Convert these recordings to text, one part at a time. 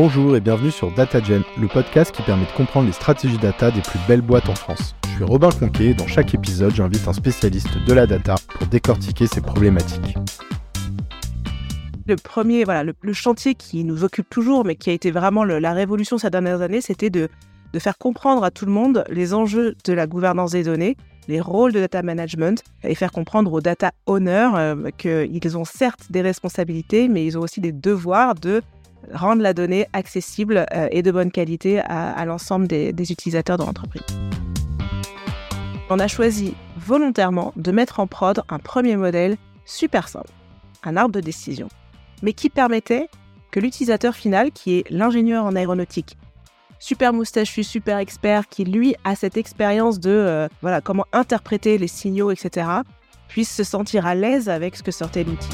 Bonjour et bienvenue sur DataGen, le podcast qui permet de comprendre les stratégies data des plus belles boîtes en France. Je suis Robin Conquet et dans chaque épisode, j'invite un spécialiste de la data pour décortiquer ces problématiques. Le premier, voilà, le, chantier qui nous occupe toujours, mais qui a été vraiment la révolution ces dernières années, c'était de, de faire comprendre à tout le monde les enjeux de la gouvernance des données, les rôles de data management et faire comprendre aux data owners euh, qu'ils ont certes des responsabilités, mais ils ont aussi des devoirs de rendre la donnée accessible euh, et de bonne qualité à, l'ensemble des, utilisateurs de l'entreprise. On a choisi volontairement de mettre en prod un premier modèle super simple, un arbre de décision, mais qui permettait que l'utilisateur final, qui est l'ingénieur en aéronautique, super moustachu, super expert, qui lui a cette expérience de euh, voilà comment interpréter les signaux, etc., puisse se sentir à l'aise avec ce que sortait l'outil.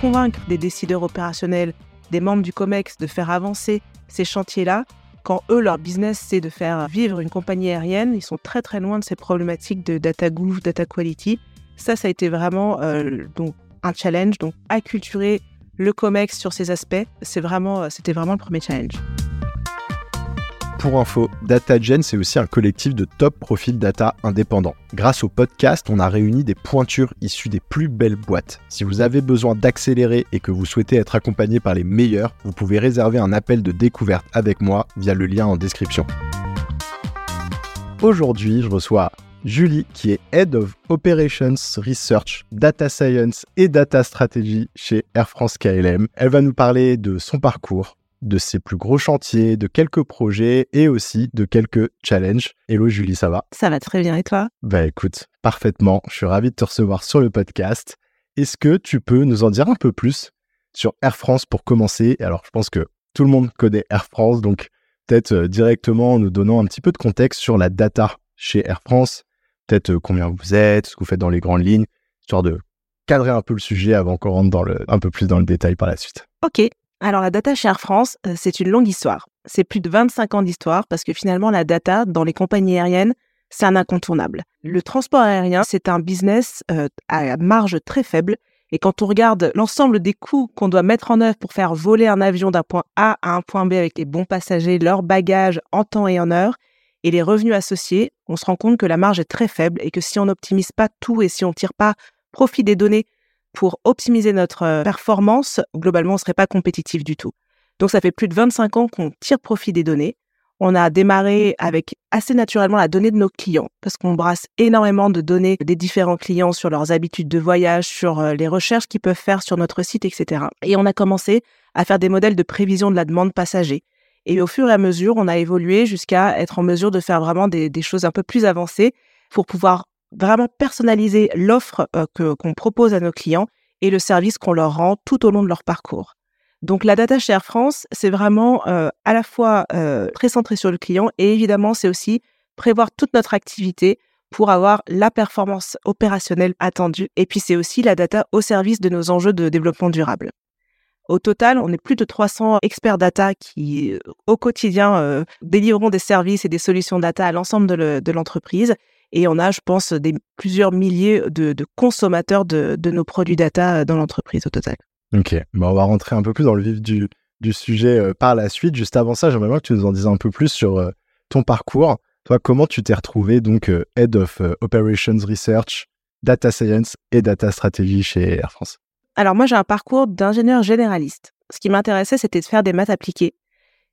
Convaincre des décideurs opérationnels, des membres du COMEX de faire avancer ces chantiers-là, quand eux, leur business, c'est de faire vivre une compagnie aérienne, ils sont très très loin de ces problématiques de data gouv, data quality. Ça, ça a été vraiment euh, donc un challenge. Donc, acculturer le COMEX sur ces aspects, vraiment, euh, c'était vraiment le premier challenge. Pour info, DataGen, c'est aussi un collectif de top profils data indépendants. Grâce au podcast, on a réuni des pointures issues des plus belles boîtes. Si vous avez besoin d'accélérer et que vous souhaitez être accompagné par les meilleurs, vous pouvez réserver un appel de découverte avec moi via le lien en description. Aujourd'hui, je reçois Julie, qui est Head of Operations Research, Data Science et Data Strategy chez Air France KLM. Elle va nous parler de son parcours, de ses plus gros chantiers, de quelques projets et aussi de quelques challenges. Hello Julie, ça va? Ça va très bien et toi? Bah écoute, parfaitement. Je suis ravi de te recevoir sur le podcast. Est-ce que tu peux nous en dire un peu plus sur Air France pour commencer? Alors je pense que tout le monde connaît Air France, donc peut-être euh, directement en nous donnant un petit peu de contexte sur la data chez Air France, peut-être euh, combien vous êtes, ce que vous faites dans les grandes lignes, histoire de cadrer un peu le sujet avant qu'on rentre dans le, un peu plus dans le détail par la suite. Ok, alors la data chez Air France, euh, c'est une longue histoire. C'est plus de 25 ans d'histoire parce que finalement la data dans les compagnies aériennes, c'est un incontournable. Le transport aérien, c'est un business euh, à marge très faible. Et quand on regarde l'ensemble des coûts qu'on doit mettre en œuvre pour faire voler un avion d'un point A à un point B avec les bons passagers, leurs bagages en temps et en heure, et les revenus associés, on se rend compte que la marge est très faible et que si on n'optimise pas tout et si on ne tire pas profit des données pour optimiser notre euh, performance, globalement, on ne serait pas compétitif du tout. Donc, ça fait plus de 25 ans qu'on tire profit des données. On a démarré avec assez naturellement la donnée de nos clients, parce qu'on brasse énormément de données des différents clients sur leurs habitudes de voyage, sur euh, les recherches qu'ils peuvent faire sur notre site, etc. Et on a commencé à faire des modèles de prévision de la demande passager. Et au fur et à mesure, on a évolué jusqu'à être en mesure de faire vraiment des, des choses un peu plus avancées pour pouvoir vraiment personnaliser l'offre euh, qu'on propose à nos clients et le service qu'on leur rend tout au long de leur parcours. Donc la data chez Air France, c'est vraiment euh, à la fois euh, très centré sur le client et évidemment c'est aussi prévoir toute notre activité pour avoir la performance opérationnelle attendue. Et puis c'est aussi la data au service de nos enjeux de développement durable. Au total, on est plus de 300 experts data qui, au quotidien, délivreront des services et des solutions data à l'ensemble de l'entreprise. Et on a, je pense, des, plusieurs milliers de, consommateurs de, nos produits data euh, dans l'entreprise au total. Ok, bon, on va rentrer un peu plus dans le vif du, sujet euh, par la suite. Juste avant ça, j'aimerais bien que tu nous en dises un peu plus sur euh, ton parcours. Toi, comment tu t'es retrouvé donc Head of Operations Research, Data Science et Data Strategy chez Air France? Alors moi, j'ai un parcours d'ingénieur généraliste. Ce qui m'intéressait, c'était de faire des maths appliquées.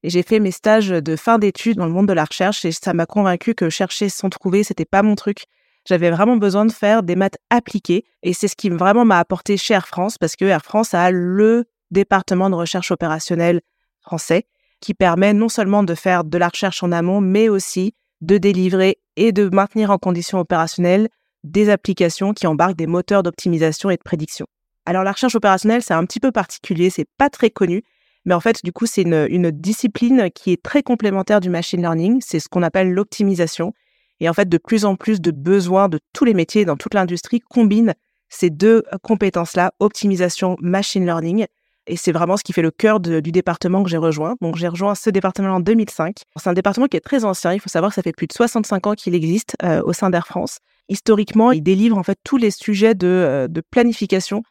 Et j'ai fait mes stages de fin d'études dans le monde de la recherche et ça m'a convaincu que chercher sans trouver, c'était pas mon truc. J'avais vraiment besoin de faire des maths appliquées et c'est ce qui vraiment m'a apporté chez Air France parce que Air France a le département de recherche opérationnelle français qui permet non seulement de faire de la recherche en amont, mais aussi de délivrer et de maintenir en condition opérationnelle des applications qui embarquent des moteurs d'optimisation et de prédiction. Alors la recherche opérationnelle, c'est un petit peu particulier, c'est pas très connu, mais en fait, du coup, c'est une, discipline qui est très complémentaire du machine learning. C'est ce qu'on appelle l'optimisation. Et en fait, de plus en plus de besoins de tous les métiers dans toute l'industrie combinent ces deux compétences-là, optimisation, machine learning. Et c'est vraiment ce qui fait le cœur du département que j'ai rejoint. Donc, j'ai rejoint ce département en 2005. C'est un département qui est très ancien. Il faut savoir que ça fait plus de 65 ans qu'il existe euh, au sein d'Air France. Historiquement, il délivre en fait tous les sujets de, euh, de planification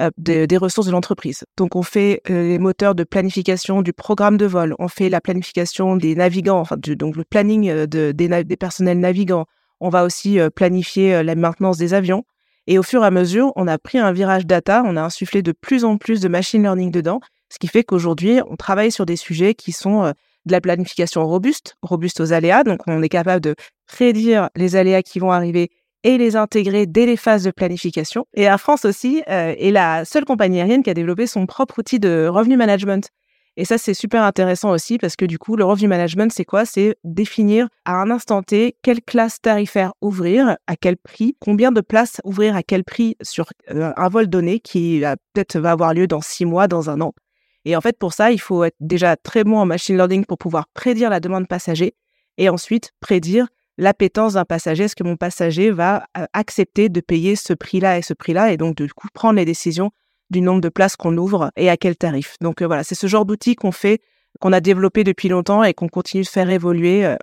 euh, des ressources de l'entreprise. Donc, on fait les moteurs de planification du programme de vol, on fait la planification des navigants, enfin, donc le planning de, des, des, personnels navigants. On va aussi planifier la maintenance des avions. Et au fur et à mesure, on a pris un virage data, on a insufflé de plus en plus de machine learning dedans, ce qui fait qu'aujourd'hui, on travaille sur des sujets qui sont de la planification robuste, robuste aux aléas. Donc, on est capable de prédire les aléas qui vont arriver et les intégrer dès les phases de planification. Et Air France aussi euh, est la seule compagnie aérienne qui a développé son propre outil de revenu management. Et ça, c'est super intéressant aussi parce que du coup, le revenu management, c'est quoi? C'est définir à un instant T quelle classe tarifaire ouvrir, à quel prix, combien de places ouvrir à quel prix sur euh, un vol donné qui peut-être va avoir lieu dans six mois, dans un an. Et en fait, pour ça, il faut être déjà très bon en machine learning pour pouvoir prédire la demande passager et ensuite prédire l'appétence d'un passager. Est-ce que mon passager va euh, accepter de payer ce prix-là et ce prix-là et donc coup prendre les décisions du nombre de places qu'on ouvre et à quel tarif? Donc euh, voilà, c'est ce genre d'outil qu'on fait, qu'on a développé depuis longtemps et qu'on continue de faire évoluer euh,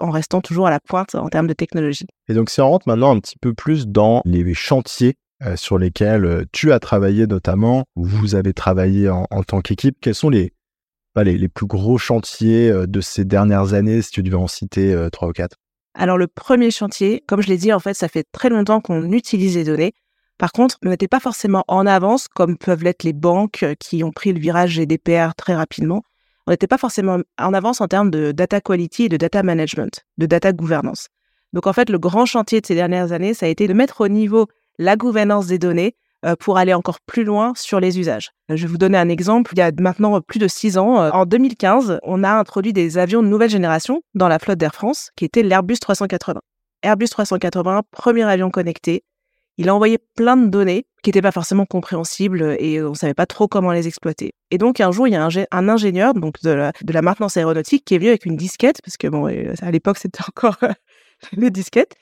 en, restant toujours à la pointe en termes de technologie. Et donc si on rentre maintenant un petit peu plus dans les chantiers sur lesquels tu as travaillé notamment, ou vous avez travaillé en, tant qu'équipe, quels sont les, les, les, plus gros chantiers de ces dernières années, si tu devais en citer trois ou quatre? Alors le premier chantier, comme je l'ai dit, en fait, ça fait très longtemps qu'on utilise les données. Par contre, on n'était pas forcément en avance comme peuvent l'être les banques euh, qui ont pris le virage GDPR très rapidement. On n'était pas forcément en avance en termes de data quality et de data management, de data gouvernance. Donc en fait, le grand chantier de ces dernières années, ça a été de mettre au niveau la gouvernance des données pour aller encore plus loin sur les usages. Je vais vous donner un exemple. Il y a maintenant plus de six ans, euh, en 2015, on a introduit des avions de nouvelle génération dans la flotte d'Air France, qui était l'Airbus 380. Airbus 380, premier avion connecté. Il a envoyé plein de données qui n'étaient pas forcément compréhensibles et on ne savait pas trop comment les exploiter. Et donc un jour, il y a un, ingénieur donc de la, maintenance aéronautique qui est venu avec une disquette, parce que bon, euh, à l'époque c'était encore les disquettes.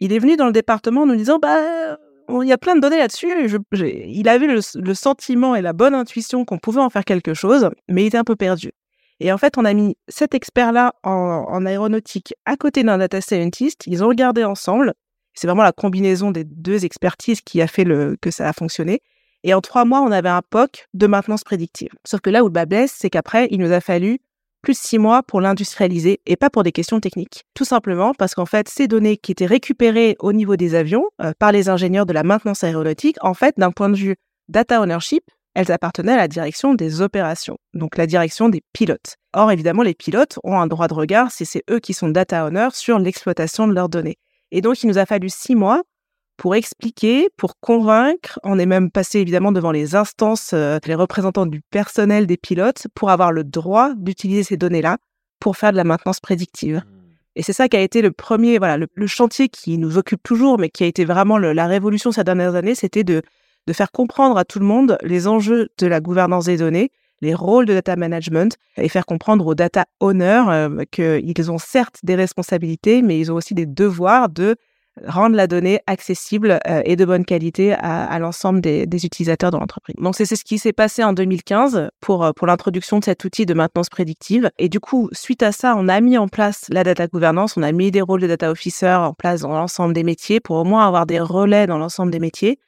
Il est venu dans le département en nous disant bah il y a plein de données là-dessus. il avait le, sentiment et la bonne intuition qu'on pouvait en faire quelque chose, mais il était un peu perdu. Et en fait, on a mis cet expert-là en, aéronautique à côté d'un data scientist. Ils ont regardé ensemble. C'est vraiment la combinaison des deux expertises qui a fait que ça a fonctionné. Et en trois mois, on avait un POC de maintenance prédictive. Sauf que là où le bas blesse, c'est qu'après, il nous a fallu plus six mois pour l'industrialiser et pas pour des questions techniques. Tout simplement parce qu'en fait, ces données qui étaient récupérées au niveau des avions euh, par les ingénieurs de la maintenance aéronautique, en fait, d'un point de vue data ownership, elles appartenaient à la direction des opérations, donc la direction des pilotes. Or, évidemment, les pilotes ont un droit de regard si c'est eux qui sont data owners sur l'exploitation de leurs données. Et donc, il nous a fallu six mois pour expliquer, pour convaincre. On est même passé évidemment devant les instances, euh, les représentants du personnel des pilotes, pour avoir le droit d'utiliser ces données-là pour faire de la maintenance prédictive. Mmh. Et c'est ça qui a été le premier, voilà, le, chantier qui nous occupe toujours, mais qui a été vraiment la révolution ces dernières années, c'était de, de faire comprendre à tout le monde les enjeux de la gouvernance des données, les rôles de data management et faire comprendre aux data owners euh, qu'ils ont certes des responsabilités, mais ils ont aussi des devoirs de rendre la donnée accessible euh, et de bonne qualité à, l'ensemble des, utilisateurs de l'entreprise. Donc c'est ce qui s'est passé en 2015 pour, euh, pour l'introduction de cet outil de maintenance prédictive. Et du coup, suite à ça, on a mis en place la data gouvernance, on a mis des rôles de data officer en place dans l'ensemble des métiers pour au moins avoir des relais dans l'ensemble des métiers.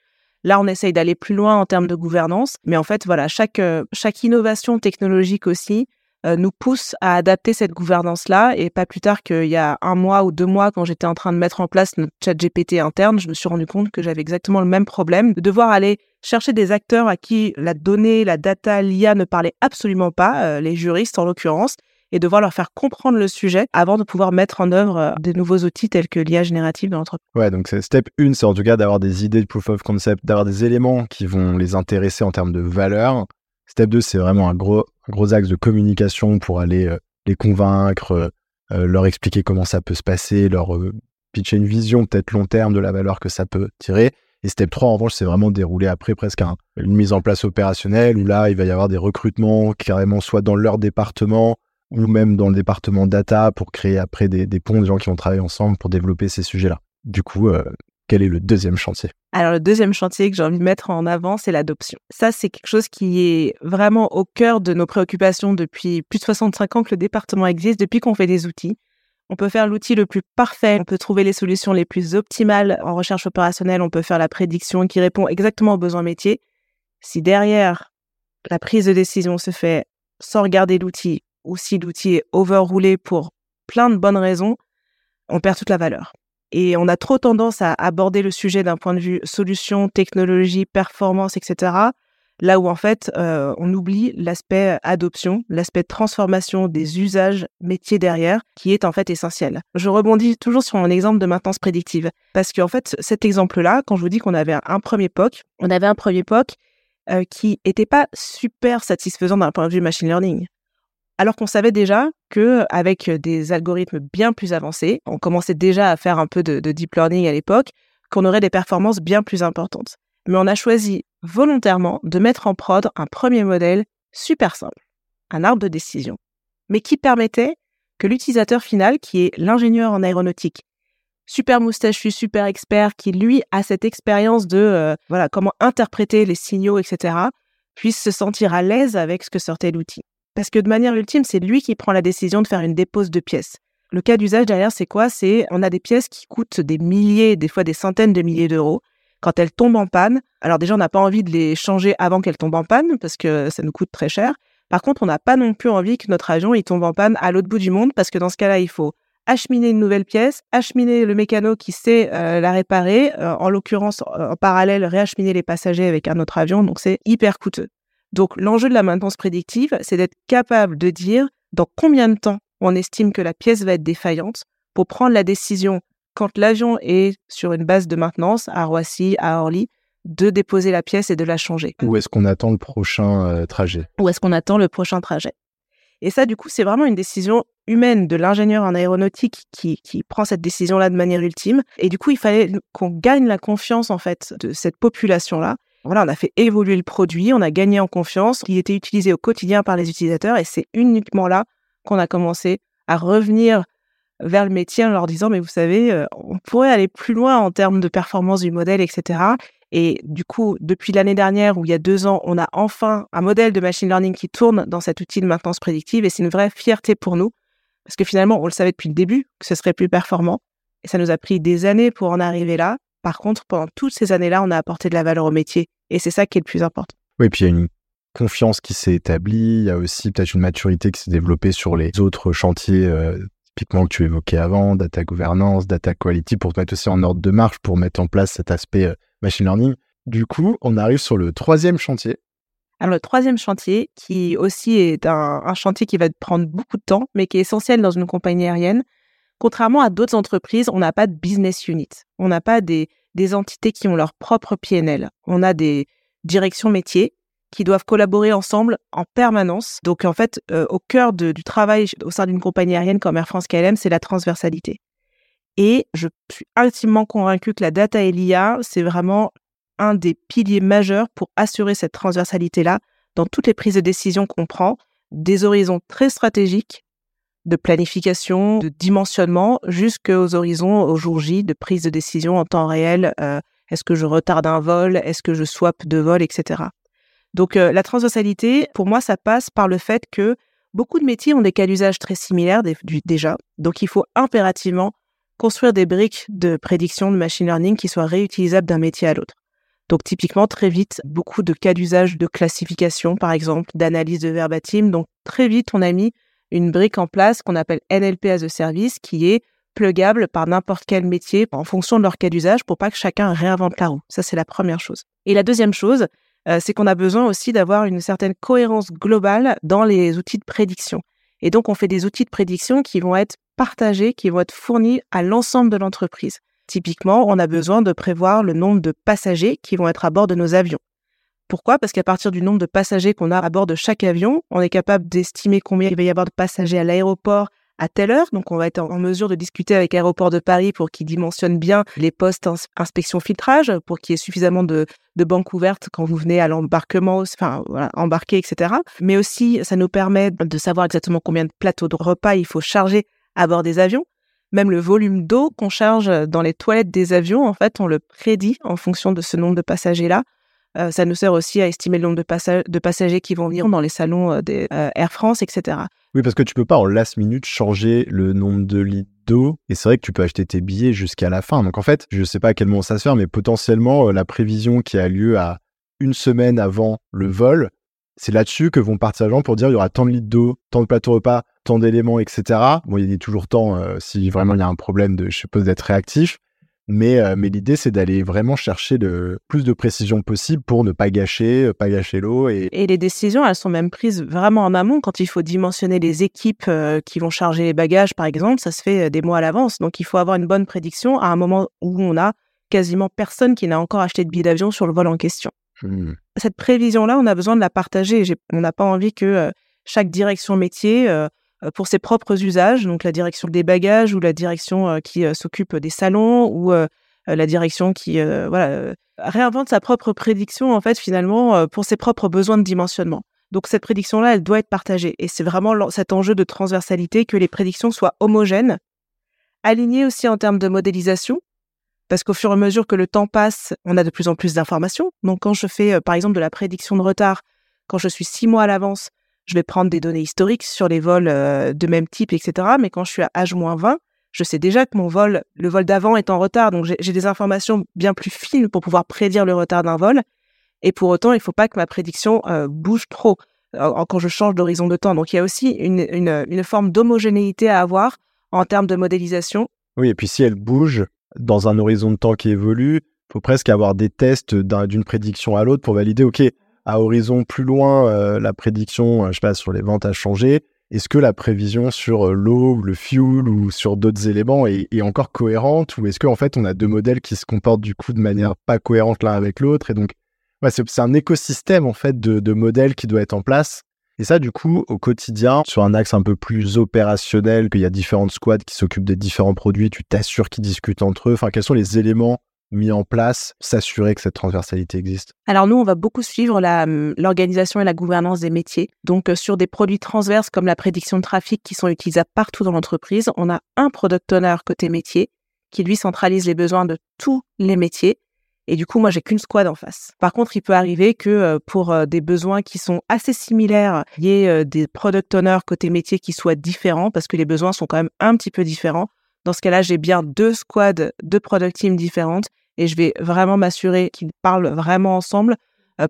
Là, on essaye d'aller plus loin en termes de gouvernance, mais en fait, voilà, chaque, euh, chaque innovation technologique aussi nous pousse à adapter cette gouvernance-là. Et pas plus tard qu'il y a un mois ou deux mois, quand j'étais en train de mettre en place notre chat GPT interne, je me suis rendu compte que j'avais exactement le même problème, de devoir aller chercher des acteurs à qui la donnée, la data, l'IA ne parlait absolument pas, euh, les juristes en l'occurrence, et devoir leur faire comprendre le sujet avant de pouvoir mettre en œuvre euh, des nouveaux outils tels que l'IA générative dans l'entreprise. Ouais, donc step 1, c'est en tout cas d'avoir des idées de proof of concept, d'avoir des éléments qui vont les intéresser en termes de valeur. Step 2, c'est vraiment un gros axe de communication pour aller euh, les convaincre, euh, euh, leur expliquer comment ça peut se passer, leur pitcher une vision peut-être long terme de la valeur que ça peut tirer. Et step 3, en revanche, c'est vraiment déroulé après presque une mise en place opérationnelle où là, il va y avoir des recrutements carrément soit dans leur département ou même dans le département data pour créer après des, des ponts de gens qui vont travailler ensemble pour développer ces sujets-là. Du coup, quel est le deuxième chantier? Alors le deuxième chantier que j'ai envie de mettre en avant, c'est l'adoption. Ça, c'est quelque chose qui est vraiment au cœur de nos préoccupations depuis plus de 65 ans que le département existe, depuis qu'on fait des outils. On peut faire l'outil le plus parfait, on peut trouver les solutions les plus optimales en recherche opérationnelle, on peut faire la prédiction qui répond exactement aux besoins métiers. Si derrière, la prise de décision se fait sans regarder l'outil ou si l'outil est overroulé pour plein de bonnes raisons, on perd toute la valeur. Et on a trop tendance à aborder le sujet d'un point de vue solution, technologie, performance, etc. Là où en fait, euh, on oublie l'aspect adoption, l'aspect transformation des usages métiers derrière, qui est en fait essentiel. Je rebondis toujours sur mon exemple de maintenance prédictive, parce qu'en fait, cet exemple-là, quand je vous dis qu'on avait un premier POC, on avait un premier POC euh, qui n'était pas super satisfaisant d'un point de vue machine learning alors qu'on savait déjà que avec des algorithmes bien plus avancés, on commençait déjà à faire un peu de, deep learning à l'époque, qu'on aurait des performances bien plus importantes. Mais on a choisi volontairement de mettre en prod un premier modèle super simple, un arbre de décision, mais qui permettait que l'utilisateur final, qui est l'ingénieur en aéronautique, super moustachu, super expert, qui lui a cette expérience de euh, voilà comment interpréter les signaux, etc., puisse se sentir à l'aise avec ce que sortait l'outil. Parce que de manière ultime, c'est lui qui prend la décision de faire une dépose de pièces. Le cas d'usage derrière, c'est quoi? C'est on a des pièces qui coûtent des milliers, des fois des centaines de milliers d'euros. Quand elles tombent en panne, alors déjà, on n'a pas envie de les changer avant qu'elles tombent en panne parce que ça nous coûte très cher. Par contre, on n'a pas non plus envie que notre avion tombe en panne à l'autre bout du monde parce que dans ce cas-là, il faut acheminer une nouvelle pièce, acheminer le mécano qui sait euh, la réparer, euh, en l'occurrence en parallèle réacheminer les passagers avec un autre avion, donc c'est hyper coûteux. Donc l'enjeu de la maintenance prédictive, c'est d'être capable de dire dans combien de temps on estime que la pièce va être défaillante pour prendre la décision quand l'avion est sur une base de maintenance à Roissy, à Orly, de déposer la pièce et de la changer. Où est-ce qu'on attend le prochain euh, trajet? Où est-ce qu'on attend le prochain trajet? Et ça, du coup, c'est vraiment une décision humaine de l'ingénieur en aéronautique qui, qui prend cette décision-là de manière ultime. Et du coup, il fallait qu'on gagne la confiance, en fait, de cette population-là voilà, on a fait évoluer le produit, on a gagné en confiance, il était utilisé au quotidien par les utilisateurs et c'est uniquement là qu'on a commencé à revenir vers le métier en leur disant, mais vous savez, euh, on pourrait aller plus loin en termes de performance du modèle, etc. Et du coup, depuis l'année dernière ou il y a deux ans, on a enfin un modèle de machine learning qui tourne dans cet outil de maintenance prédictive et c'est une vraie fierté pour nous parce que finalement, on le savait depuis le début que ce serait plus performant et ça nous a pris des années pour en arriver là. Par contre, pendant toutes ces années-là, on a apporté de la valeur au métier. Et c'est ça qui est le plus important. Oui, puis il y a une confiance qui s'est établie. Il y a aussi peut-être une maturité qui s'est développée sur les autres chantiers, euh, typiquement que tu évoquais avant, data governance, data quality, pour te mettre aussi en ordre de marche, pour mettre en place cet aspect euh, machine learning. Du coup, on arrive sur le troisième chantier. Alors, le troisième chantier, qui aussi est un, un chantier qui va prendre beaucoup de temps, mais qui est essentiel dans une compagnie aérienne, Contrairement à d'autres entreprises, on n'a pas de business unit. On n'a pas des, entités qui ont leur propre PNL. On a des directions métiers qui doivent collaborer ensemble en permanence. Donc en fait, euh, au cœur du travail au sein d'une compagnie aérienne comme Air France KLM, c'est la transversalité. Et je suis intimement convaincu que la data et l'IA, c'est vraiment un des piliers majeurs pour assurer cette transversalité-là dans toutes les prises de décision qu'on prend, des horizons très stratégiques de planification, de dimensionnement, jusqu'aux horizons, au jour J, de prise de décision en temps réel. Euh, est-ce que je retarde un vol Est-ce que je swap de vol, etc. Donc euh, la transversalité, pour moi, ça passe par le fait que beaucoup de métiers ont des cas d'usage très similaires déjà. Donc il faut impérativement construire des briques de prédiction de machine learning qui soient réutilisables d'un métier à l'autre. Donc typiquement, très vite, beaucoup de cas d'usage de classification, par exemple, d'analyse de verbatim. Donc très vite, on a mis une brique en place qu'on appelle NLP as a service qui est plugable par n'importe quel métier en fonction de leur cas d'usage pour pas que chacun réinvente la roue. Ça, c'est la première chose. Et la deuxième chose, euh, c'est qu'on a besoin aussi d'avoir une certaine cohérence globale dans les outils de prédiction. Et donc, on fait des outils de prédiction qui vont être partagés, qui vont être fournis à l'ensemble de l'entreprise. Typiquement, on a besoin de prévoir le nombre de passagers qui vont être à bord de nos avions. Pourquoi? Parce qu'à partir du nombre de passagers qu'on a à bord de chaque avion, on est capable d'estimer combien il va y avoir de passagers à l'aéroport à telle heure. Donc, on va être en mesure de discuter avec Aéroport de Paris pour qu'ils dimensionnent bien les postes inspection filtrage, pour qu'il y ait suffisamment de, banques ouvertes quand vous venez à l'embarquement, enfin, embarquer, etc. Mais aussi, ça nous permet de savoir exactement combien de plateaux de repas il faut charger à bord des avions. Même le volume d'eau qu'on charge dans les toilettes des avions, en fait, on le prédit en fonction de ce nombre de passagers-là. Euh, ça nous sert aussi à estimer le nombre de, passagers qui vont venir dans les salons euh, des euh, Air France, etc. Oui, parce que tu peux pas en last minute changer le nombre de litres d'eau. Et c'est vrai que tu peux acheter tes billets jusqu'à la fin. Donc en fait, je sais pas à quel moment ça se fait, mais potentiellement la prévision qui a lieu à une semaine avant le vol, c'est là-dessus que vont partir les gens pour dire il y aura tant de litres d'eau, tant de plateaux repas, tant d'éléments, etc. Bon, il y a toujours temps euh, si vraiment il y a un problème de, je suppose, d'être réactif. Mais, euh, mais l'idée, c'est d'aller vraiment chercher le plus de précision possible pour ne pas gâcher, euh, pas gâcher l'eau. Et... et... les décisions, elles sont même prises vraiment en amont quand il faut dimensionner les équipes qui vont charger les bagages, par exemple. Ça se fait des mois à l'avance. Donc, il faut avoir une bonne prédiction à un moment où on a quasiment personne qui n'a encore acheté de billet d'avion sur le vol en question. Mmh. Cette prévision-là, on a besoin de la partager. On n'a pas envie que chaque direction métier, pour ses propres usages, donc la direction des bagages ou la direction qui s'occupe des salons ou la direction qui voilà, réinvente sa propre prédiction, en fait, finalement, pour ses propres besoins de dimensionnement. Donc cette prédiction-là, elle doit être partagée. Et c'est vraiment cet enjeu de transversalité, que les prédictions soient homogènes, alignées aussi en termes de modélisation, parce qu'au fur et à mesure que le temps passe, on a de plus en plus d'informations. Donc quand je fais, euh, par exemple, de la prédiction de retard, quand je suis six mois à l'avance, je vais prendre des données historiques sur les vols euh, de même type, etc. Mais quand je suis à H-20, je sais déjà que mon vol, le vol d'avant est en retard. Donc j'ai des informations bien plus fines pour pouvoir prédire le retard d'un vol. Et pour autant, il ne faut pas que ma prédiction euh, bouge trop quand je change d'horizon de temps. Donc il y a aussi une, forme d'homogénéité à avoir en termes de modélisation. Oui, et puis si elle bouge, dans un horizon de temps qui évolue, il faut presque avoir des tests d'une prédiction à l'autre pour valider, OK, à horizon plus loin, euh, la prédiction, euh, je sais pas, sur les ventes a changé. Est-ce que la prévision sur euh, l'eau, le fuel ou sur d'autres éléments est, encore cohérente ou est-ce qu'en fait on a deux modèles qui se comportent du coup de manière pas cohérente l'un avec l'autre et donc c'est un écosystème en fait de, de modèles qui doit être en place et ça, du coup, au quotidien, sur un axe un peu plus opérationnel, qu'il y a différentes squads qui s'occupent des différents produits, tu t'assures qu'ils discutent entre eux. Enfin, quels sont les éléments mis en place, s'assurer que cette transversalité existe Alors nous, on va beaucoup suivre hum, l'organisation et la gouvernance des métiers. Donc euh, sur des produits transverses comme la prédiction de trafic qui sont utilisables partout dans l'entreprise, on a un product owner côté métier qui lui centralise les besoins de tous les métiers et du coup, moi, j'ai qu'une squad en face. Par contre, il peut arriver que euh, pour euh, des besoins qui sont assez similaires, il y ait des product owners côté métier qui soient différents parce que les besoins sont quand même un petit peu différents. Dans ce cas-là, j'ai bien deux squads, deux product teams différentes et je vais vraiment m'assurer qu'ils parlent vraiment ensemble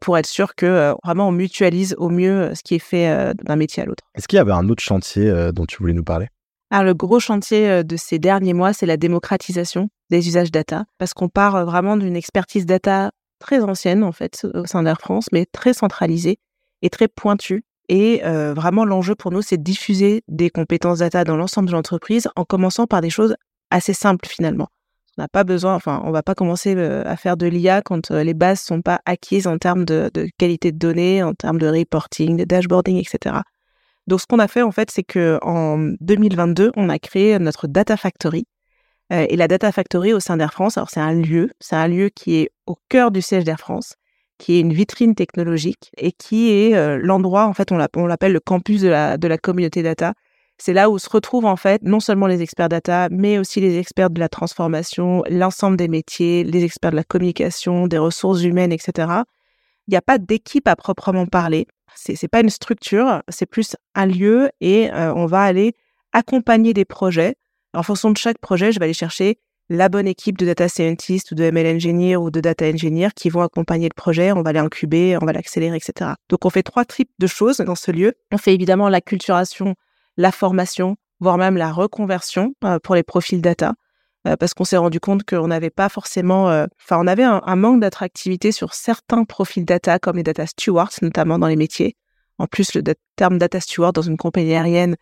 pour être sûr que vraiment on mutualise au mieux ce qui est fait d'un métier à l'autre. Est-ce qu'il y avait un autre chantier dont tu voulais nous parler? Alors, le gros chantier de ces derniers mois, c'est la démocratisation des usages data, parce qu'on part vraiment d'une expertise data très ancienne, en fait, au sein d'Air France, mais très centralisée et très pointue. Et vraiment, l'enjeu pour nous, c'est de diffuser des compétences data dans l'ensemble de l'entreprise, en commençant par des choses assez simples finalement. On n'a pas besoin, enfin, on va pas commencer à faire de l'IA quand les bases sont pas acquises en termes de, de, qualité de données, en termes de reporting, de dashboarding, etc. Donc, ce qu'on a fait, en fait, c'est que en 2022, on a créé notre Data Factory. Euh, et la Data Factory au sein d'Air France, alors c'est un lieu, c'est un lieu qui est au cœur du siège d'Air France, qui est une vitrine technologique et qui est euh, l'endroit, en fait, on l'appelle le campus de la, de la communauté data. C'est là où se retrouvent en fait non seulement les experts data, mais aussi les experts de la transformation, l'ensemble des métiers, les experts de la communication, des ressources humaines, etc. Il n'y a pas d'équipe à proprement parler. C'est n'est pas une structure, c'est plus un lieu et euh, on va aller accompagner des projets. En fonction de chaque projet, je vais aller chercher la bonne équipe de data scientist ou de ML engineer ou de data engineer qui vont accompagner le projet. On va l'incuber, on va l'accélérer, etc. Donc, on fait trois types de choses dans ce lieu. On fait évidemment l'acculturation, la formation, voire même la reconversion euh, pour les profils data. Euh, parce qu'on s'est rendu compte qu'on n'avait pas forcément, euh, enfin, on avait un, manque d'attractivité sur certains profils data, comme les data stewards, notamment dans les métiers. En plus, le terme data steward dans une compagnie aérienne,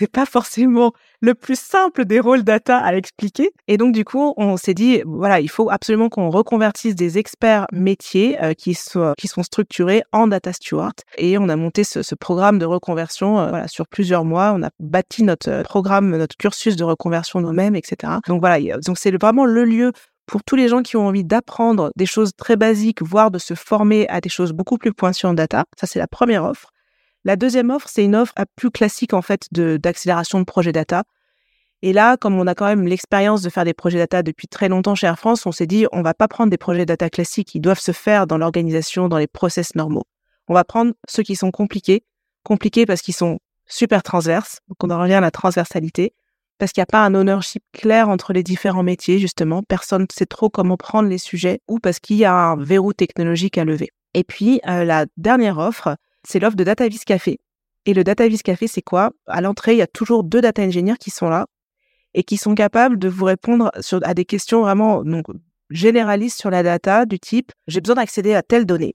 n'est pas forcément le plus simple des rôles data à expliquer. Et donc, du coup, on s'est dit, voilà, il faut absolument qu'on reconvertisse des experts métiers euh, qui, soient, qui sont structurés en data steward. Et on a monté ce, ce programme de reconversion euh, voilà, sur plusieurs mois. On a bâti notre euh, programme, notre cursus de reconversion nous-mêmes, etc. Donc voilà, donc c'est vraiment le lieu pour tous les gens qui ont envie d'apprendre des choses très basiques, voire de se former à des choses beaucoup plus pointues en data. Ça, c'est la première offre. La deuxième offre, c'est une offre plus classique en fait d'accélération de, projets data. Et là, comme on a quand même l'expérience de faire des projets data depuis très longtemps chez Air France, on s'est dit on va pas prendre des projets data classiques, ils doivent se faire dans l'organisation, dans les process normaux. On va prendre ceux qui sont compliqués, compliqués parce qu'ils sont super transverses, donc on en revient à la transversalité, parce qu'il n'y a pas un ownership clair entre les différents métiers, justement, personne ne sait trop comment prendre les sujets, ou parce qu'il y a un verrou technologique à lever. Et puis, la dernière offre, c'est l'offre de DataVis Café. Et le DataVis Café, c'est quoi? À l'entrée, il y a toujours deux data engineers qui sont là et qui sont capables de vous répondre sur, à des questions vraiment donc, généralistes sur la data du type j'ai besoin d'accéder à telle donnée.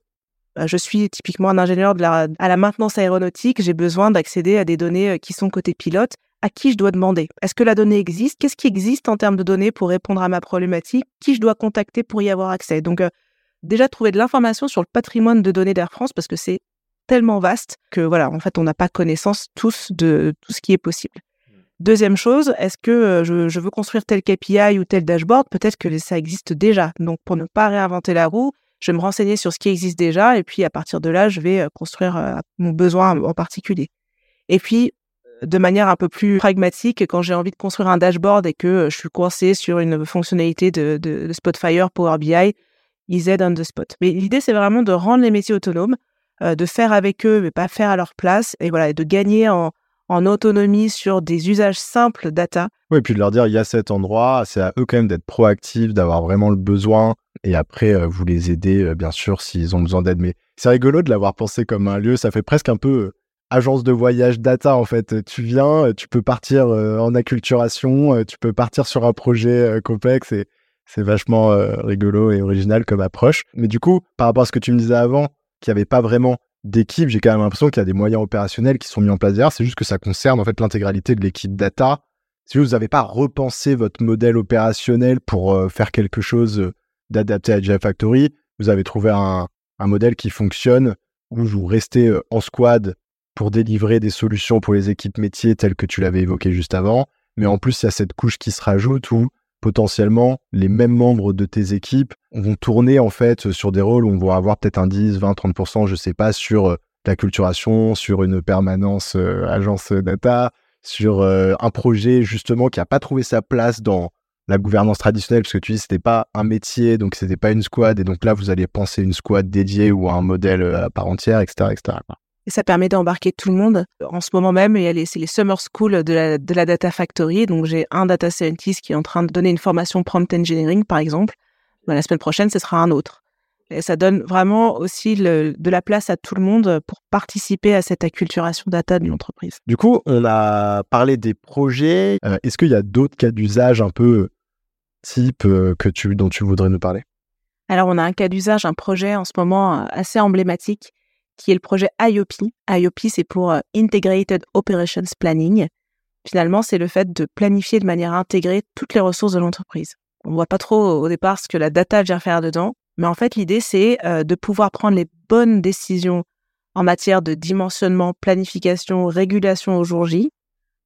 Euh, je suis typiquement un ingénieur de la, à la maintenance aéronautique, j'ai besoin d'accéder à des données euh, qui sont côté pilote. À qui je dois demander? Est-ce que la donnée existe? Qu'est-ce qui existe en termes de données pour répondre à ma problématique? Qui je dois contacter pour y avoir accès? Donc, euh, déjà trouver de l'information sur le patrimoine de données d'Air France parce que c'est tellement vaste que voilà, en fait, on n'a pas connaissance tous de tout ce qui est possible. Deuxième chose, est-ce que euh, je, veux construire tel KPI ou tel dashboard? Peut-être que ça existe déjà. Donc, pour ne pas réinventer la roue, je vais me renseigner sur ce qui existe déjà et puis à partir de là, je vais euh, construire euh, mon besoin en particulier. Et puis, de manière un peu plus pragmatique, quand j'ai envie de construire un dashboard et que je suis coincé sur une fonctionnalité de, de, Spotfire Power BI, ils aident on the spot. Mais l'idée, c'est vraiment de rendre les métiers autonomes, de faire avec eux, mais pas faire à leur place, et voilà, de gagner en, en autonomie sur des usages simples data. Oui, et puis de leur dire, il y a cet endroit, c'est à eux quand même d'être proactifs, d'avoir vraiment le besoin, et après, euh, vous les aidez, euh, bien sûr, s'ils ont besoin d'aide. Mais c'est rigolo de l'avoir pensé comme un lieu, ça fait presque un peu euh, agence de voyage data, en fait. Tu viens, tu peux partir en acculturation, tu peux partir sur un projet complexe, et c'est vachement rigolo et original comme approche. Mais du coup, par rapport à ce que tu me disais avant, qu'il n'y avait pas vraiment d'équipe, j'ai quand même l'impression qu'il y a des moyens opérationnels qui sont mis en place derrière. C'est juste que ça concerne en fait l'intégralité de l'équipe data. Si vous n'avez pas repensé votre modèle opérationnel pour euh, faire quelque chose euh, d'adapté à Java Factory, vous avez trouvé un, modèle qui fonctionne où vous restez euh, en squad pour délivrer des solutions pour les équipes métiers telles que tu l'avais évoqué juste avant. Mais en plus, il y a cette couche qui se rajoute où potentiellement les mêmes membres de tes équipes vont tourner en fait sur des rôles où on va avoir peut-être un 10, 20, 30%, je sais pas, sur la euh, culturation, sur une permanence euh, agence data, sur euh, un projet justement qui a pas trouvé sa place dans la gouvernance traditionnelle parce que tu dis c'était pas un métier donc c'était pas une squad et donc là vous allez penser une squad dédiée ou un modèle à part entière etc etc et ça permet d'embarquer tout le monde. En ce moment même, c'est les Summer School de la, de la Data Factory. Donc, j'ai un data scientist qui est en train de donner une formation prompt engineering, par exemple. Ben, la semaine prochaine, ce sera un autre. Et ça donne vraiment aussi de la place à tout le monde pour participer à cette acculturation data de l'entreprise. Du coup, on a parlé des projets. Euh, est-ce qu'il y a d'autres cas d'usage un peu type euh, que tu, dont tu voudrais nous parler? Alors, on a un cas d'usage, un projet en ce moment euh, assez emblématique qui est le projet IOP. IOP, c'est pour euh, Integrated Operations Planning. Finalement, c'est le fait de planifier de manière intégrée toutes les ressources de l'entreprise. On ne voit pas trop au départ ce que la data vient faire dedans, mais en fait, l'idée, c'est euh, de pouvoir prendre les bonnes décisions en matière de dimensionnement, planification, régulation au jour J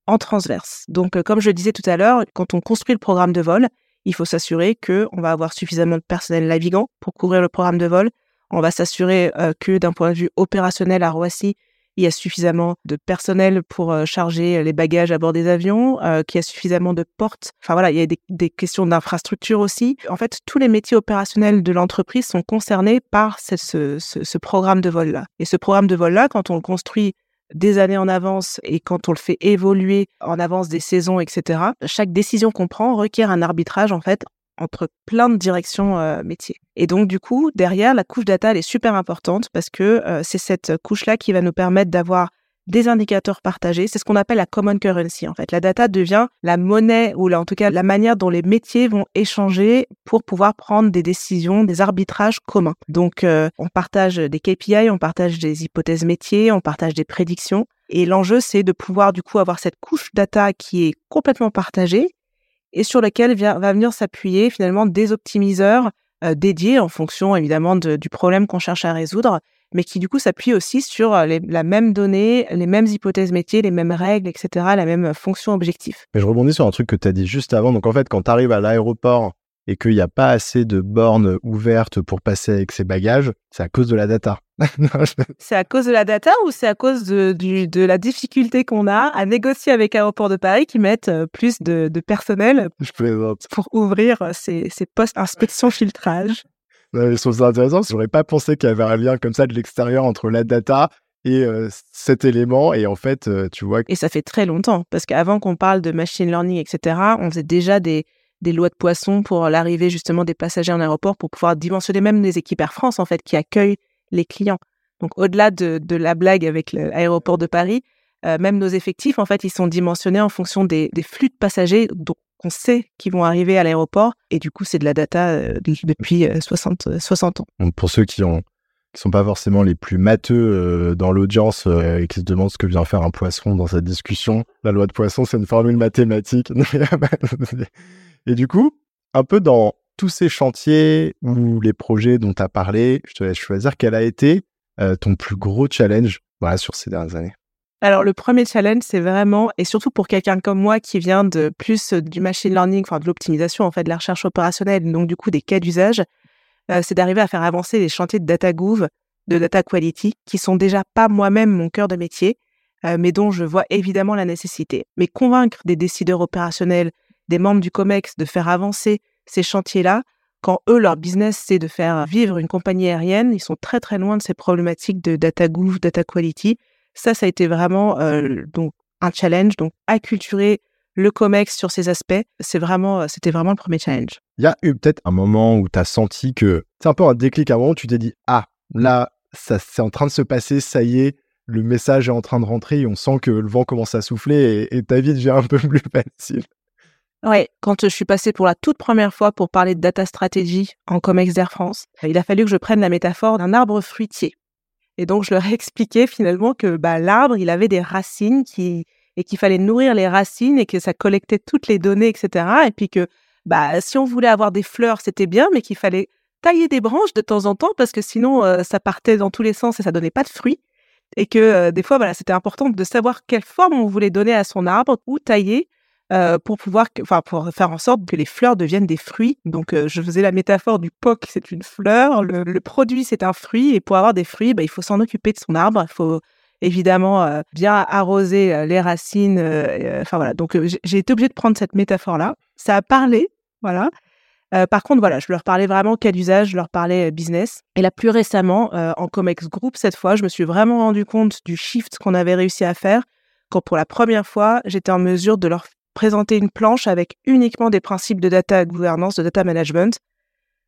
en transverse. Donc, euh, comme je le disais tout à l'heure, quand on construit le programme de vol, il faut s'assurer qu'on va avoir suffisamment de personnel navigant pour couvrir le programme de vol, on va s'assurer euh, que d'un point de vue opérationnel à Roissy, il y a suffisamment de personnel pour euh, charger les bagages à bord des avions, euh, qu'il y a suffisamment de portes. Enfin voilà, il y a des, questions d'infrastructure aussi. En fait, tous les métiers opérationnels de l'entreprise sont concernés par ce, programme de vol-là. Et ce programme de vol-là, quand on le construit des années en avance et quand on le fait évoluer en avance des saisons, etc., chaque décision qu'on prend requiert un arbitrage en fait entre plein de directions métiers. Et donc, du coup, derrière, la couche data, elle est super importante parce que c'est cette couche-là qui va nous permettre d'avoir des indicateurs partagés. C'est ce qu'on appelle la common currency. En fait, la data devient la monnaie ou en tout cas la manière dont les métiers vont échanger pour pouvoir prendre des décisions, des arbitrages communs. Donc, on partage des KPI, on partage des hypothèses métiers, on partage des prédictions. Et l'enjeu, c'est de pouvoir du coup avoir cette couche data qui est complètement partagée et sur lequel va venir s'appuyer finalement des optimiseurs euh, dédiés en fonction évidemment du problème qu'on cherche à résoudre, mais qui du coup s'appuient aussi sur euh, la même donnée, les mêmes hypothèses métiers, les mêmes règles, etc., la même fonction objectif. Mais je rebondis sur un truc que tu as dit juste avant. Donc en fait, quand tu arrives à l'aéroport et qu'il n'y a pas assez de bornes ouvertes pour passer avec ses bagages, c'est à cause de la data. c'est à cause de la data ou c'est à cause de, de la difficulté qu'on a à négocier avec Aéroport de Paris qui mettent euh, plus de, personnel pour ouvrir euh, ces, ces postes inspection filtrage? Je trouve ça intéressant parce que j'aurais pas pensé qu'il y avait un lien comme ça de l'extérieur entre la data et euh, cet élément. Et en fait, tu vois. Et ça fait très longtemps parce qu'avant qu'on parle de machine learning, etc., on faisait déjà des, des lois de poisson pour l'arrivée justement des passagers en aéroport pour pouvoir dimensionner même les équipes Air France en fait qui accueillent les clients. Donc au-delà de, de, la blague avec l'aéroport de Paris, euh, même nos effectifs, en fait, ils sont dimensionnés en fonction des, des flux de passagers dont on sait qu'ils vont arriver à l'aéroport. Et du coup, c'est de la data euh, depuis 60, 60 ans. Pour ceux qui ont qui sont pas forcément les plus matheux dans l'audience et qui se demandent ce que vient faire un poisson dans cette discussion. La loi de poisson, c'est une formule mathématique. et du coup, un peu dans tous ces chantiers ou les projets dont tu as parlé, je te laisse choisir quel a été euh, ton plus gros challenge sur ces dernières années. Alors le premier challenge, c'est vraiment, et surtout pour quelqu'un comme moi qui vient de plus euh, du machine learning, enfin de l'optimisation en fait, de la recherche opérationnelle, donc du coup des cas d'usage, euh, c'est d'arriver à faire avancer les chantiers de data gouv, de data quality, qui sont déjà pas moi-même mon cœur de métier, mais dont je vois évidemment la nécessité. Mais convaincre des décideurs opérationnels, des membres du COMEX de faire avancer ces chantiers-là, quand eux, leur business, c'est de faire vivre une compagnie aérienne, ils sont très très loin de ces problématiques de data gouv, data quality. Ça, ça a été vraiment euh, donc un challenge. Donc, acculturer le COMEX sur ces aspects, c'est vraiment, euh, c'était vraiment le premier challenge. Il y a eu peut-être un moment où tu as senti que c'est un peu un déclic, un moment où tu t'es dit ah là, ça c'est en train de se passer, ça y est, le message est en train de rentrer, on sent que le vent commence à souffler et, et ta vie devient un peu plus facile. Ouais, quand je suis passée pour la toute première fois pour parler de data stratégie en Comex d'Air France, il a fallu que je prenne la métaphore d'un arbre fruitier. Et donc, je leur ai expliqué finalement que bah, l'arbre, il avait des racines qui, et qu'il fallait nourrir les racines et que ça collectait toutes les données, etc. Et puis que bah, si on voulait avoir des fleurs, c'était bien, mais qu'il fallait tailler des branches de temps en temps parce que sinon, euh, ça partait dans tous les sens et ça donnait pas de fruits. Et que euh, des fois, voilà, c'était important de savoir quelle forme on voulait donner à son arbre ou tailler euh, pour pouvoir, enfin, pour faire en sorte que les fleurs deviennent des fruits. Donc, euh, je faisais la métaphore du POC, c'est une fleur, le, produit, c'est un fruit, et pour avoir des fruits, bah, il faut s'en occuper de son arbre, il faut évidemment euh, bien arroser les racines. Enfin, voilà. Donc, j'ai été obligée de prendre cette métaphore-là. Ça a parlé, voilà. par contre, voilà, je leur parlais vraiment cas d'usage, je leur parlais business. Et là, plus récemment, en Comex Group, cette fois, je me suis vraiment rendu compte du shift qu'on avait réussi à faire quand pour la première fois, j'étais en mesure de leur présenter une planche avec uniquement des principes de data gouvernance, de data management.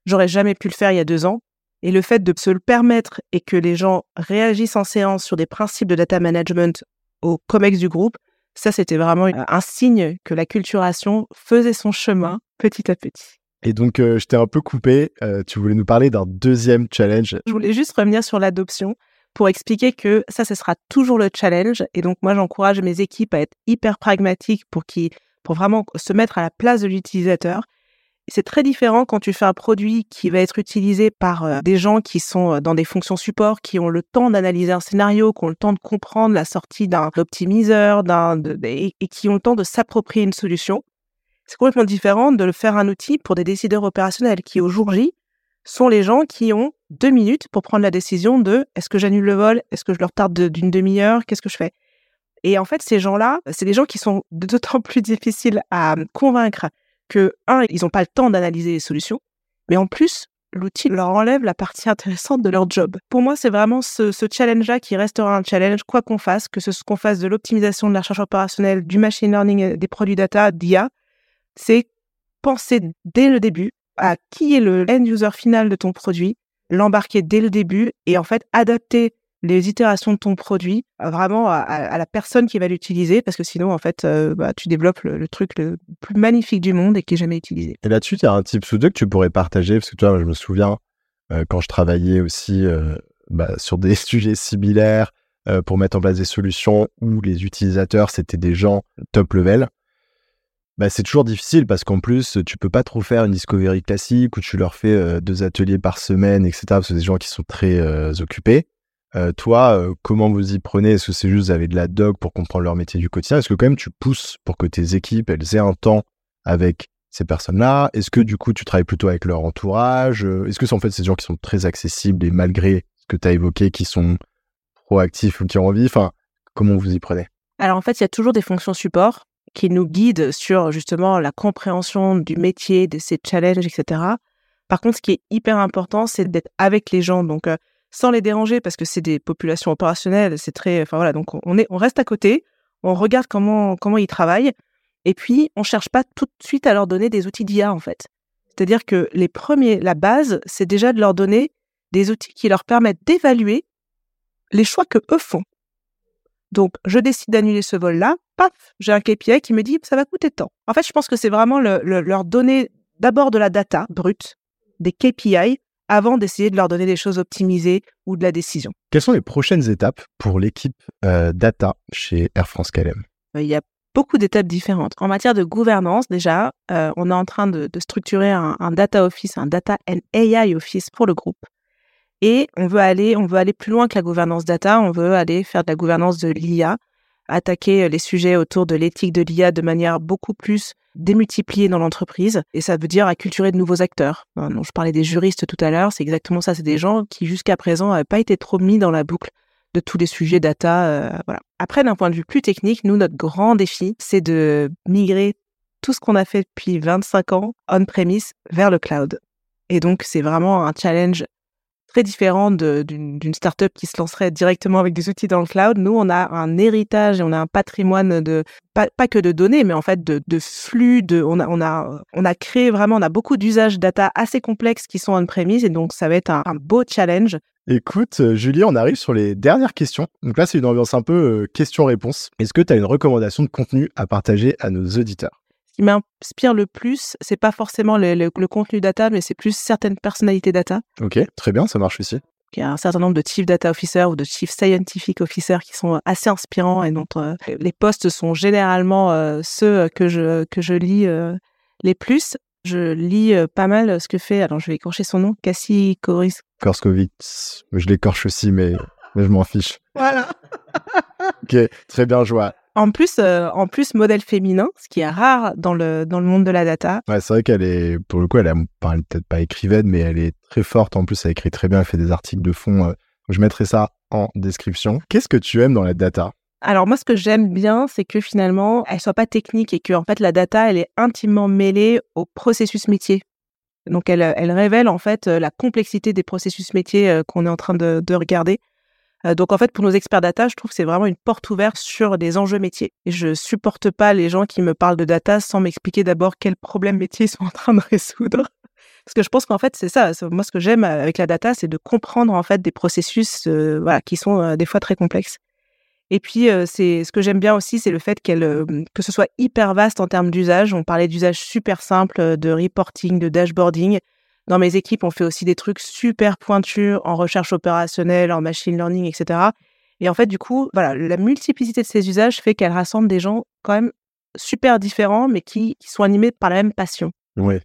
J'aurais jamais pu le faire il y a deux ans. Et le fait de se le permettre et que les gens réagissent en séance sur des principes de data management au COMEX du groupe, ça, c'était vraiment un signe que la culturation faisait son chemin petit à petit. Et donc, euh, je t'ai un peu coupé. Euh, tu voulais nous parler d'un deuxième challenge. Je voulais juste revenir sur l'adoption pour expliquer que ça, ce sera toujours le challenge. Et donc, moi, j'encourage mes équipes à être hyper pragmatiques pour, pour vraiment se mettre à la place de l'utilisateur. C'est très différent quand tu fais un produit qui va être utilisé par euh, des gens qui sont euh, dans des fonctions support, qui ont le temps d'analyser un scénario, qui ont le temps de comprendre la sortie d'un optimiseur, d'un, et, qui ont le temps de s'approprier une solution. C'est complètement différent de le faire un outil pour des décideurs opérationnels qui, au jour J, sont les gens qui ont deux minutes pour prendre la décision de est-ce que j'annule le vol, est-ce que je le retarde d'une demi-heure, qu'est-ce que je fais? Et en fait, ces gens-là, c'est des gens qui sont d'autant plus difficiles à convaincre que, un, ils n'ont pas le temps d'analyser les solutions, mais en plus, l'outil leur enlève la partie intéressante de leur job. Pour moi, c'est vraiment ce, challenge-là qui restera un challenge, quoi qu'on fasse, que ce qu'on fasse de l'optimisation de la recherche opérationnelle, du machine learning, des produits data, d'IA, c'est penser dès le début à qui est le end user final de ton produit, l'embarquer dès le début et en fait adapter les itérations de ton produit vraiment à, la personne qui va l'utiliser parce que sinon en fait euh, bah, tu développes le, truc le plus magnifique du monde et qui est jamais utilisé. Et là-dessus, tu as un type sous deux que tu pourrais partager? Parce que tu vois, je me souviens euh, quand je travaillais aussi euh, bah, sur des sujets similaires pour mettre en place des solutions où les utilisateurs c'était des gens top level bah, c'est toujours difficile parce qu'en plus, tu peux pas trop faire une discovery classique où tu leur fais euh, deux ateliers par semaine, etc. Parce que c'est des gens qui sont très euh, occupés. Euh, toi, comment vous y prenez? Est-ce que c'est juste vous avez de la doc pour comprendre leur métier du quotidien? Est-ce que quand même tu pousses pour que tes équipes elles aient un temps avec ces personnes-là? Est-ce que du coup tu travailles plutôt avec leur entourage? Est-ce que c'est en fait ces gens qui sont très accessibles et malgré ce que tu as évoqué, qui sont proactifs ou qui ont envie? Enfin, comment vous y prenez? Alors en fait, il y a toujours des fonctions support qui nous guide sur justement la compréhension du métier, de ces challenges, etc. Par contre, ce qui est hyper important, c'est d'être avec les gens, donc sans les déranger, parce que c'est des populations opérationnelles, c'est très, enfin voilà, donc on est, on reste à côté, on regarde comment comment ils travaillent, et puis on cherche pas tout de suite à leur donner des outils d'IA en fait. C'est-à-dire que les premiers, la base, c'est déjà de leur donner des outils qui leur permettent d'évaluer les choix que eux font. Donc, je décide d'annuler ce vol-là, paf, j'ai un KPI qui me dit ça va coûter tant. En fait, je pense que c'est vraiment leur donner d'abord de la data brute, des KPI, avant d'essayer de leur donner des choses optimisées ou de la décision. Quelles sont les prochaines étapes pour l'équipe euh, data chez Air France KLM Il y a beaucoup d'étapes différentes. En matière de gouvernance, déjà, euh, on est en train de, structurer un, un, data office, un data and AI office pour le groupe. Et on veut aller, on veut aller plus loin que la gouvernance data. On veut aller faire de la gouvernance de l'IA, attaquer euh, les sujets autour de l'éthique de l'IA de manière beaucoup plus démultipliée dans l'entreprise. Et ça veut dire acculturer de nouveaux acteurs. je parlais des juristes tout à l'heure. C'est exactement ça. C'est des gens qui jusqu'à présent n'avaient pas été trop mis dans la boucle de tous les sujets data. Euh, voilà. Après, d'un point de vue plus technique, nous, notre grand défi, c'est de migrer tout ce qu'on a fait depuis 25 ans on-premise vers le cloud. Et donc, c'est vraiment un challenge très différent d'une startup qui se lancerait directement avec des outils dans le cloud. Nous, on a un héritage et on a un patrimoine de pas, que de données, mais en fait de, flux. De, on a on a on a créé vraiment, on a beaucoup d'usages data assez complexes qui sont on-premise et donc ça va être un, beau challenge. Écoute, euh, Julie, on arrive sur les dernières questions. Donc là, c'est une ambiance un peu euh, question-réponse. Est-ce que tu as une recommandation de contenu à partager à nos auditeurs? Qui m'inspire le plus, c'est pas forcément le, contenu data, mais c'est plus certaines personnalités data. Ok, très bien, ça marche aussi. Il y a un certain nombre de Chief Data Officer ou de Chief Scientific Officer qui sont assez inspirants et dont euh, les postes sont généralement euh, ceux que je, que je lis euh, les plus. Je lis pas mal ce que fait, alors je vais écorcher son nom, Cassie Koris. Korskovitz. Je l'écorche aussi, mais, mais je m'en fiche. Voilà. ok, très bien, vois. En plus, euh, en plus, modèle féminin, ce qui est rare dans le, dans le monde de la data. Ouais, c'est vrai qu'elle est, pour le coup, elle est peut-être pas écrivaine, mais elle est très forte. En plus, elle écrit très bien, elle fait des articles de fond. Euh, je mettrai ça en description. Qu'est-ce que tu aimes dans la data? Alors moi, ce que j'aime bien, c'est que finalement, elle soit pas technique et que en fait la data, elle est intimement mêlée au processus métier. Donc elle, elle révèle en fait la complexité des processus métiers euh, qu'on est en train de, de regarder. Euh, donc en fait, pour nos experts data, je trouve que c'est vraiment une porte ouverte sur des enjeux métiers. Et je supporte pas les gens qui me parlent de data sans m'expliquer d'abord quels problèmes métiers ils sont en train de résoudre. Parce que je pense qu'en fait, c'est ça. Moi, ce que j'aime avec la data, c'est de comprendre en fait des processus euh, qui sont euh, des fois très complexes. Et puis, ce que j'aime bien aussi, c'est le fait que ce soit hyper vaste en termes d'usage. On parlait d'usage super simple, de reporting, de dashboarding. Dans mes équipes, on fait aussi des trucs super pointus en recherche opérationnelle, en machine learning, etc. Et en fait, du coup, voilà, la multiplicité de ces usages fait qu'elle rassemble des gens quand même super différents, mais qui, sont animés par la même passion. Oui,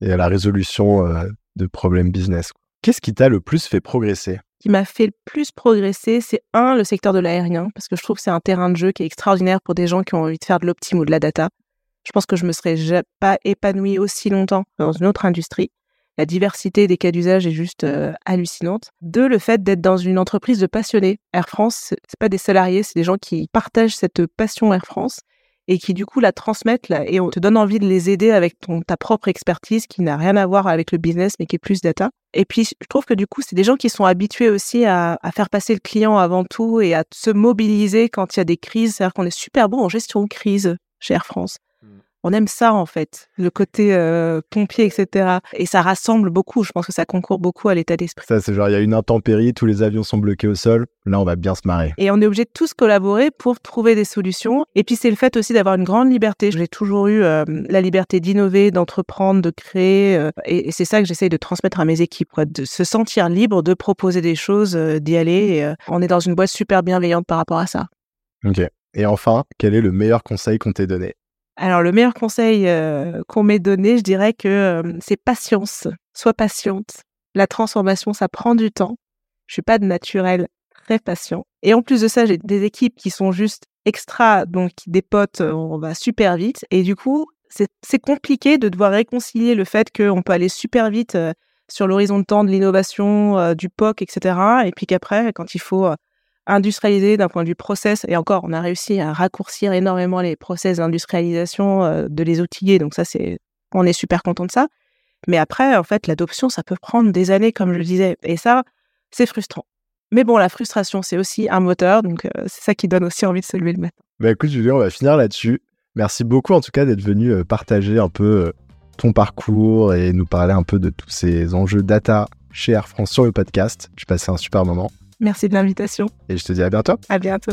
et à la résolution euh, de problèmes business. Qu'est-ce qui t'a le plus fait progresser? Qui m'a fait le plus progresser, c'est un, le secteur de l'aérien, parce que je trouve que c'est un terrain de jeu qui est extraordinaire pour des gens qui ont envie de faire de l'optime ou de la data. Je pense que je me serais pas épanouie aussi longtemps dans une autre industrie la diversité des cas d'usage est juste euh, hallucinante. Deux, le fait d'être dans une entreprise de passionnés. Air France, c'est pas des salariés, c'est des gens qui partagent cette passion Air France et qui du coup la transmettent et on te donne envie de les aider avec ta propre expertise qui n'a rien à voir avec le business mais qui est plus data. Et puis je trouve que du coup c'est des gens qui sont habitués aussi à, à, faire passer le client avant tout et à se mobiliser quand il y a des crises. C'est-à-dire qu'on est super bon en gestion de crise chez Air France on aime ça en fait, le côté euh, pompier, etc. Et ça rassemble beaucoup. Je pense que ça concourt beaucoup à l'état d'esprit. Ça, c'est genre il y a une intempérie, tous les avions sont bloqués au sol. Là, on va bien se marrer. Et on est obligé de tous collaborer pour trouver des solutions. Et puis c'est le fait aussi d'avoir une grande liberté. J'ai toujours eu euh, la liberté d'innover, d'entreprendre, de créer. Euh, et, c'est ça que j'essaye de transmettre à mes équipes, de se sentir libre, de proposer des choses, d'y aller. Et, on est dans une boîte super bienveillante par rapport à ça. Ok. Et enfin, quel est le meilleur conseil qu'on t'ait donné? Alors, le meilleur conseil euh, qu'on m'ait donné, je dirais que euh, c'est patience. Sois patiente. La transformation, ça prend du temps. Je suis pas de naturel très patient. Et en plus de ça, j'ai des équipes qui sont juste extra, donc des potes, euh, on va super vite. Et du coup, c'est compliqué de devoir réconcilier le fait qu'on peut aller super vite sur l'horizon de temps de l'innovation, du POC, etc. Et puis qu'après, quand il faut industrialisé d'un point de vue process. Et encore, on a réussi à raccourcir énormément les process d'industrialisation, euh, de les outiller. Donc ça, c'est, on est super content de ça. Mais après, en fait, l'adoption, ça peut prendre des années, comme je le disais. Et ça, c'est frustrant. Mais bon, la frustration, c'est aussi un moteur. Donc euh, c'est ça qui donne aussi envie de se lever le matin. Bah écoute, Julien, on va finir là-dessus. Merci beaucoup, en tout cas, d'être venu euh, partager un peu ton parcours et nous parler un peu de tous ces enjeux data chez Air France sur le podcast. J'ai passé un super moment. Merci de l'invitation. Et je te dis à bientôt. À bientôt.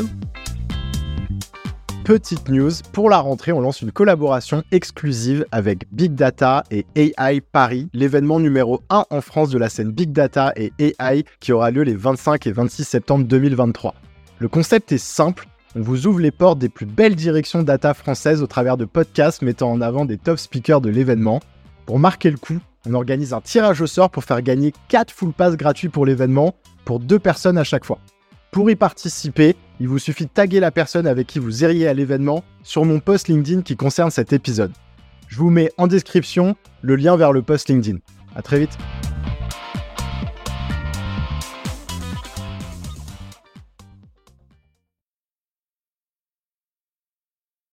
Petite news, pour la rentrée, on lance une collaboration exclusive avec Big Data et AI Paris, l'événement numéro 1 en France de la scène Big Data et AI qui aura lieu les 25 et 26 septembre 2023. Le concept est simple, on vous ouvre les portes des plus belles directions data françaises au travers de podcasts mettant en avant des top speakers de l'événement. Pour marquer le coup, on organise un tirage au sort pour faire gagner 4 full pass gratuits pour l'événement pour 2 personnes à chaque fois. Pour y participer, il vous suffit de taguer la personne avec qui vous iriez à l'événement sur mon post LinkedIn qui concerne cet épisode. Je vous mets en description le lien vers le post LinkedIn. À très vite.